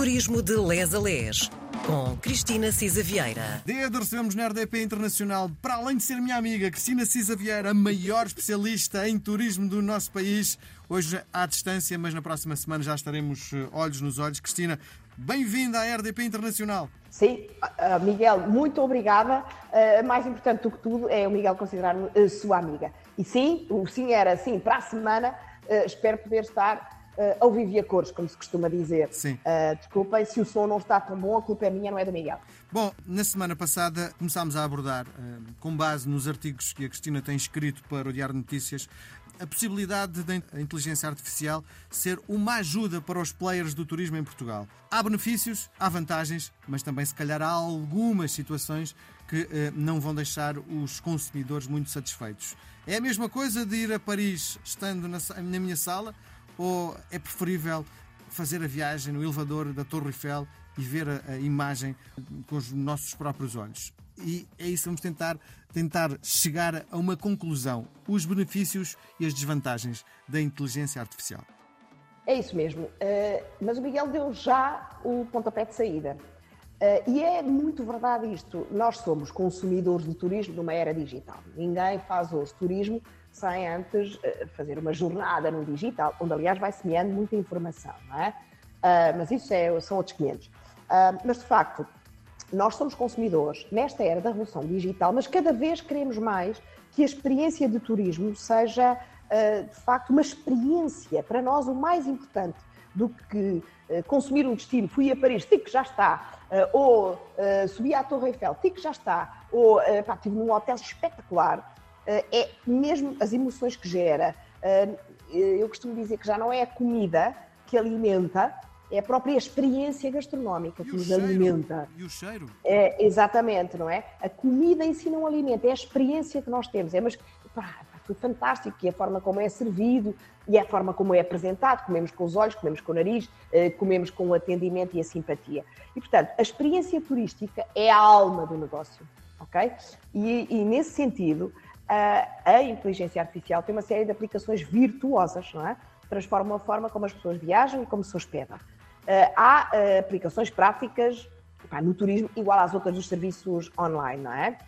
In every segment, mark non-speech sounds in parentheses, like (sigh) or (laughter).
Turismo de Les a Les, com Cristina Cisa Vieira. Dia de recebemos na RDP Internacional, para além de ser minha amiga, Cristina Cisa Vieira, a maior especialista em turismo do nosso país. Hoje à distância, mas na próxima semana já estaremos eh, olhos nos olhos. Cristina, bem-vinda à RDP Internacional. Sim, uh, Miguel, muito obrigada. Uh, mais importante do que tudo é o Miguel considerar-me uh, sua amiga. E sim, o sim era sim, para a semana, espero poder estar uh, ao vivo e a cores, como se costuma dizer. Sim. Uh, desculpem, se o som não está tão bom, a culpa é minha, não é do Miguel. Bom, na semana passada começámos a abordar, uh, com base nos artigos que a Cristina tem escrito para o Diário de Notícias, a possibilidade da inteligência artificial ser uma ajuda para os players do turismo em Portugal. Há benefícios, há vantagens, mas também, se calhar, há algumas situações que eh, não vão deixar os consumidores muito satisfeitos. É a mesma coisa de ir a Paris estando na, na minha sala ou é preferível fazer a viagem no elevador da Torre Eiffel e ver a, a imagem com os nossos próprios olhos? E é isso vamos tentar, tentar chegar a uma conclusão: os benefícios e as desvantagens da inteligência artificial. É isso mesmo. Uh, mas o Miguel deu já o pontapé de saída. Uh, e é muito verdade isto. Nós somos consumidores de turismo numa era digital. Ninguém faz hoje turismo sem antes uh, fazer uma jornada no digital, onde, aliás, vai semeando muita informação, não é? Uh, mas isso é, são outros 500. mas, de facto, nós somos consumidores nesta era da revolução digital, mas cada vez queremos mais que a experiência de turismo seja, de facto, uma experiência. Para nós, o mais importante do que consumir um destino, fui a Paris, tic, já está, uh, ou uh, subi à Torre Eiffel, tic, já está, ou uh, pá, estive num hotel espetacular, é mesmo as emoções que gera. eu costumo dizer que já não é a comida que alimenta, é a própria experiência gastronómica que nos cheiro, alimenta. E o cheiro? É, exatamente, não é? A comida em si não alimenta, é a experiência que nós temos. É, mas pá, foi fantástico, e a forma como é servido, e a forma como é apresentado, comemos com os olhos, comemos com o nariz, eh, comemos com o atendimento e a simpatia. E, portanto, a experiência turística é a alma do negócio, ok? E, e nesse sentido, a, inteligência artificial tem uma série de aplicações virtuosas, não é? Transforma a forma como as pessoas viajam e como se hospedam. Uh, há uh, aplicações práticas no turismo igual às outras dos serviços online, não é?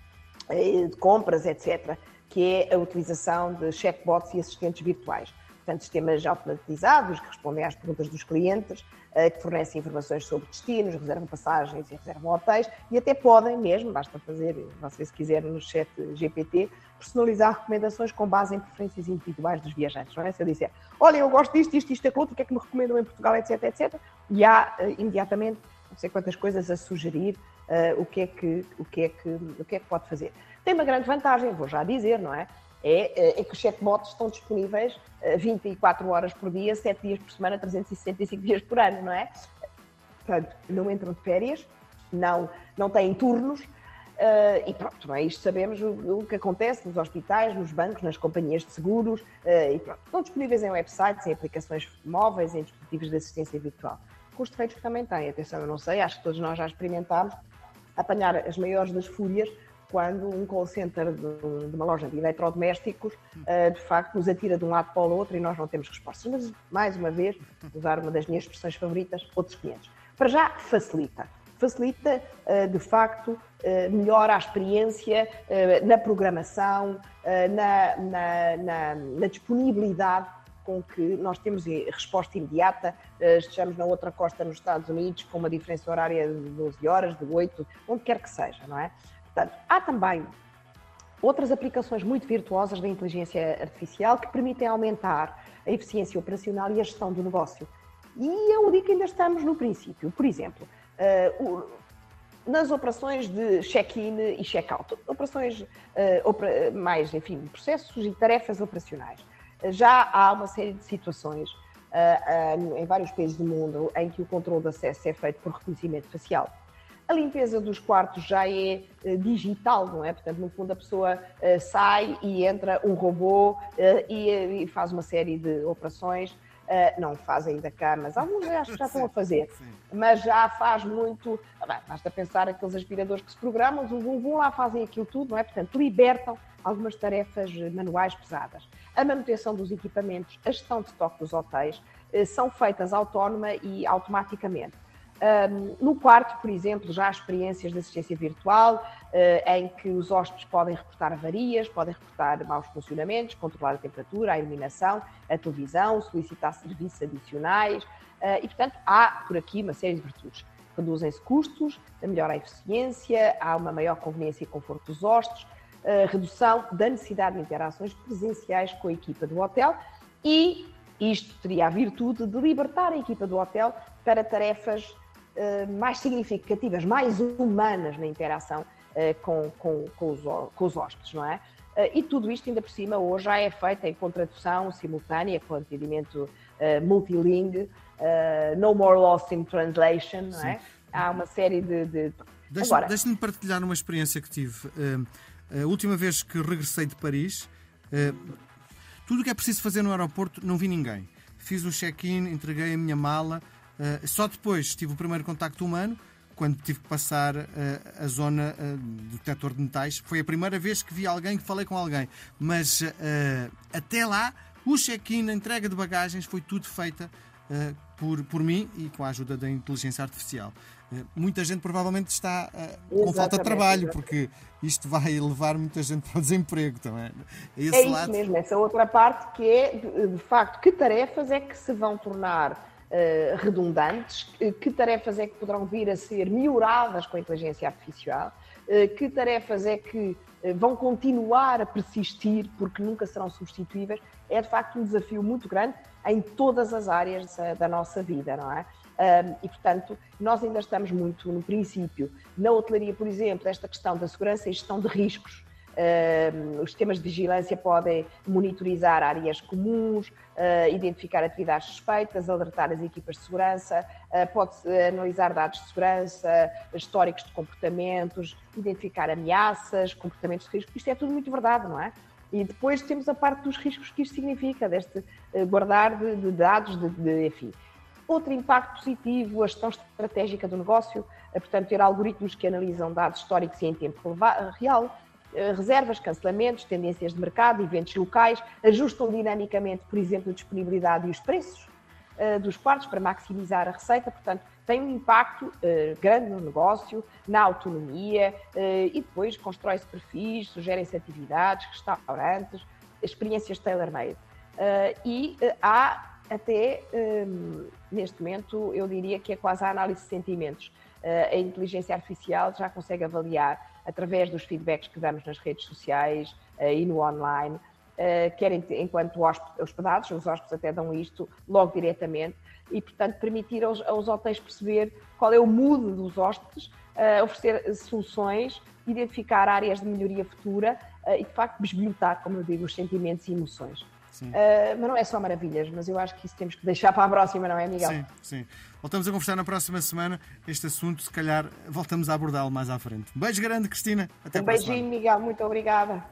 De compras, etc que é a utilização de chatbots e assistentes virtuais. Portanto, sistemas automatizados que respondem às perguntas dos clientes, eh, que fornecem informações sobre destinos, reservam passagens e reservam hotéis e até podem mesmo, basta fazer, vocês se quiserem no chat GPT, personalizar recomendações com base em preferências individuais dos viajantes. Não é? Se eu disser, olha, eu gosto disto, isto, isto, aquilo, o que é que me recomendam em Portugal, etc, etc, e há uh, imediatamente não sei quantas coisas a sugerir uh, o, que é que, o, que é que, o que é que pode fazer. Tem uma grande vantagem, vou já dizer, não é? É, é que os chatbots estão disponíveis 24 eh, horas por dia, 7 dias por semana, 365 dias por ano, não é? Portanto, não entram de férias, não, não têm turnos, uh, e pronto, não é? Isto sabemos o, o, que acontece nos hospitais, nos bancos, nas companhias de seguros, uh, e pronto. Estão disponíveis em websites, em aplicações móveis, em dispositivos de assistência virtual. Com os defeitos que também têm, atenção, eu não sei, acho que todos nós já experimentámos apanhar as maiores das fúrias quando um call center de, de uma loja de eletrodomésticos uh, de facto nos atira de um lado para o outro e nós não temos respostas. Mas, mais uma vez, usar uma das minhas expressões favoritas, outros clientes. Para já, facilita. Facilita, uh, de facto, uh, melhora a experiência na programação, na, na, na, na disponibilidade com que nós temos resposta imediata, estejamos na outra costa nos Estados Unidos com uma diferença horária de 12 horas, de 8, onde quer que seja, não é? Portanto, há também outras aplicações muito virtuosas da inteligência artificial que permitem aumentar a eficiência operacional e a gestão do negócio. E eu digo que ainda estamos no princípio. Por exemplo, uh, nas operações de check-in e check-out, operações uh, mais, enfim, processos e tarefas operacionais. Já há uma série de situações uh, em vários países do mundo em que o controle de acesso é feito por reconhecimento facial. A limpeza dos quartos já é uh, digital, não é? Portanto, no fundo, a pessoa uh, sai e entra um robô uh, e, faz uma série de operações. não faz ainda cá, mas alguns acho que já estão a (laughs) fazer. Mas já faz muito. Ah, basta pensar aqueles aspiradores que se programam, vão, vão lá, fazem aquilo tudo, não é? Portanto, libertam algumas tarefas manuais pesadas. A manutenção dos equipamentos, a gestão de estoque dos hotéis são feitas autónoma e automaticamente. Um, no quarto, por exemplo, já há experiências de assistência virtual uh, em que os hóspedes podem reportar avarias, podem reportar maus funcionamentos, controlar a temperatura, a iluminação, a televisão, solicitar serviços adicionais uh, e, portanto, há por aqui uma série de virtudes. Reduzem-se custos, melhora a eficiência, há uma maior conveniência e conforto dos hóspedes, uh, redução da necessidade de interações presenciais com a equipa do hotel e isto teria a virtude de libertar a equipa do hotel para tarefas mais significativas, mais humanas na interação uh, com, com, com, os, com os hóspedes, não é? Uh, e tudo isto, ainda por cima, hoje já é feito em contradução simultânea, com atendimento multilingue, no more loss in translation, não é? Há uma série de. de... Deixa-me deixa partilhar uma experiência que tive. a última vez que regressei de Paris, tudo o que é preciso fazer no aeroporto, não vi ninguém. Fiz o check-in, entreguei a minha mala, Uh, só depois tive o primeiro contacto humano, quando tive que passar uh, a zona uh, do detector de metais. Foi a primeira vez que vi alguém, que falei com alguém. Mas até lá, o check-in, a entrega de bagagens, foi tudo feita por, por mim e com a ajuda da inteligência artificial. muita gente provavelmente está com falta de trabalho, exatamente. porque isto vai levar muita gente para o desemprego também. Esse é isso lado... mesmo, essa outra parte que é, de facto, que tarefas é que se vão tornar uh, redundantes, que tarefas é que poderão vir a ser melhoradas com a inteligência artificial, uh, que tarefas é que uh, vão continuar a persistir porque nunca serão substituíveis, é de facto um desafio muito grande em todas as áreas da, nossa vida, não é? E, portanto, nós ainda estamos muito no princípio. Na hotelaria, por exemplo, esta questão da segurança e gestão de riscos os sistemas de vigilância podem monitorizar áreas comuns, uh, identificar atividades suspeitas, alertar as equipas de segurança, uh, pode analisar dados de segurança, históricos de comportamentos, identificar ameaças, comportamentos de risco. Isto é tudo muito verdade, não é? E depois temos a parte dos riscos que isto significa, deste eh, guardar de, de dados, de, de, enfim. Outro impacto positivo, a gestão estratégica do negócio, portanto, ter algoritmos que analisam dados históricos e em tempo real, reservas, cancelamentos, tendências de mercado, eventos locais, ajustam dinamicamente, por exemplo, a disponibilidade e os preços uh, dos quartos para maximizar a receita, portanto, tem um impacto uh, grande no negócio, na autonomia e depois constrói-se perfis, sugerem-se atividades, restaurantes, experiências tailor-made. e há até, neste momento, eu diria que é quase a análise de sentimentos. a inteligência artificial já consegue avaliar através dos feedbacks que damos nas redes sociais uh, e no online, uh, quer enquanto hospedados, os hóspedes até dão isto logo diretamente, e portanto permitir aos, aos hotéis perceber qual é o mood dos hóspedes, uh, oferecer soluções, identificar áreas de melhoria futura e de facto bisbilhotar, como eu digo, os sentimentos e emoções. Uh, mas não é só maravilhas, mas eu acho que isso temos que deixar para a próxima, não é, Miguel? Sim, sim. Voltamos a conversar na próxima semana. Este assunto, se calhar, voltamos a abordá-lo mais à frente. Um beijo grande, Cristina. Até um beijinho, Miguel. Muito obrigada.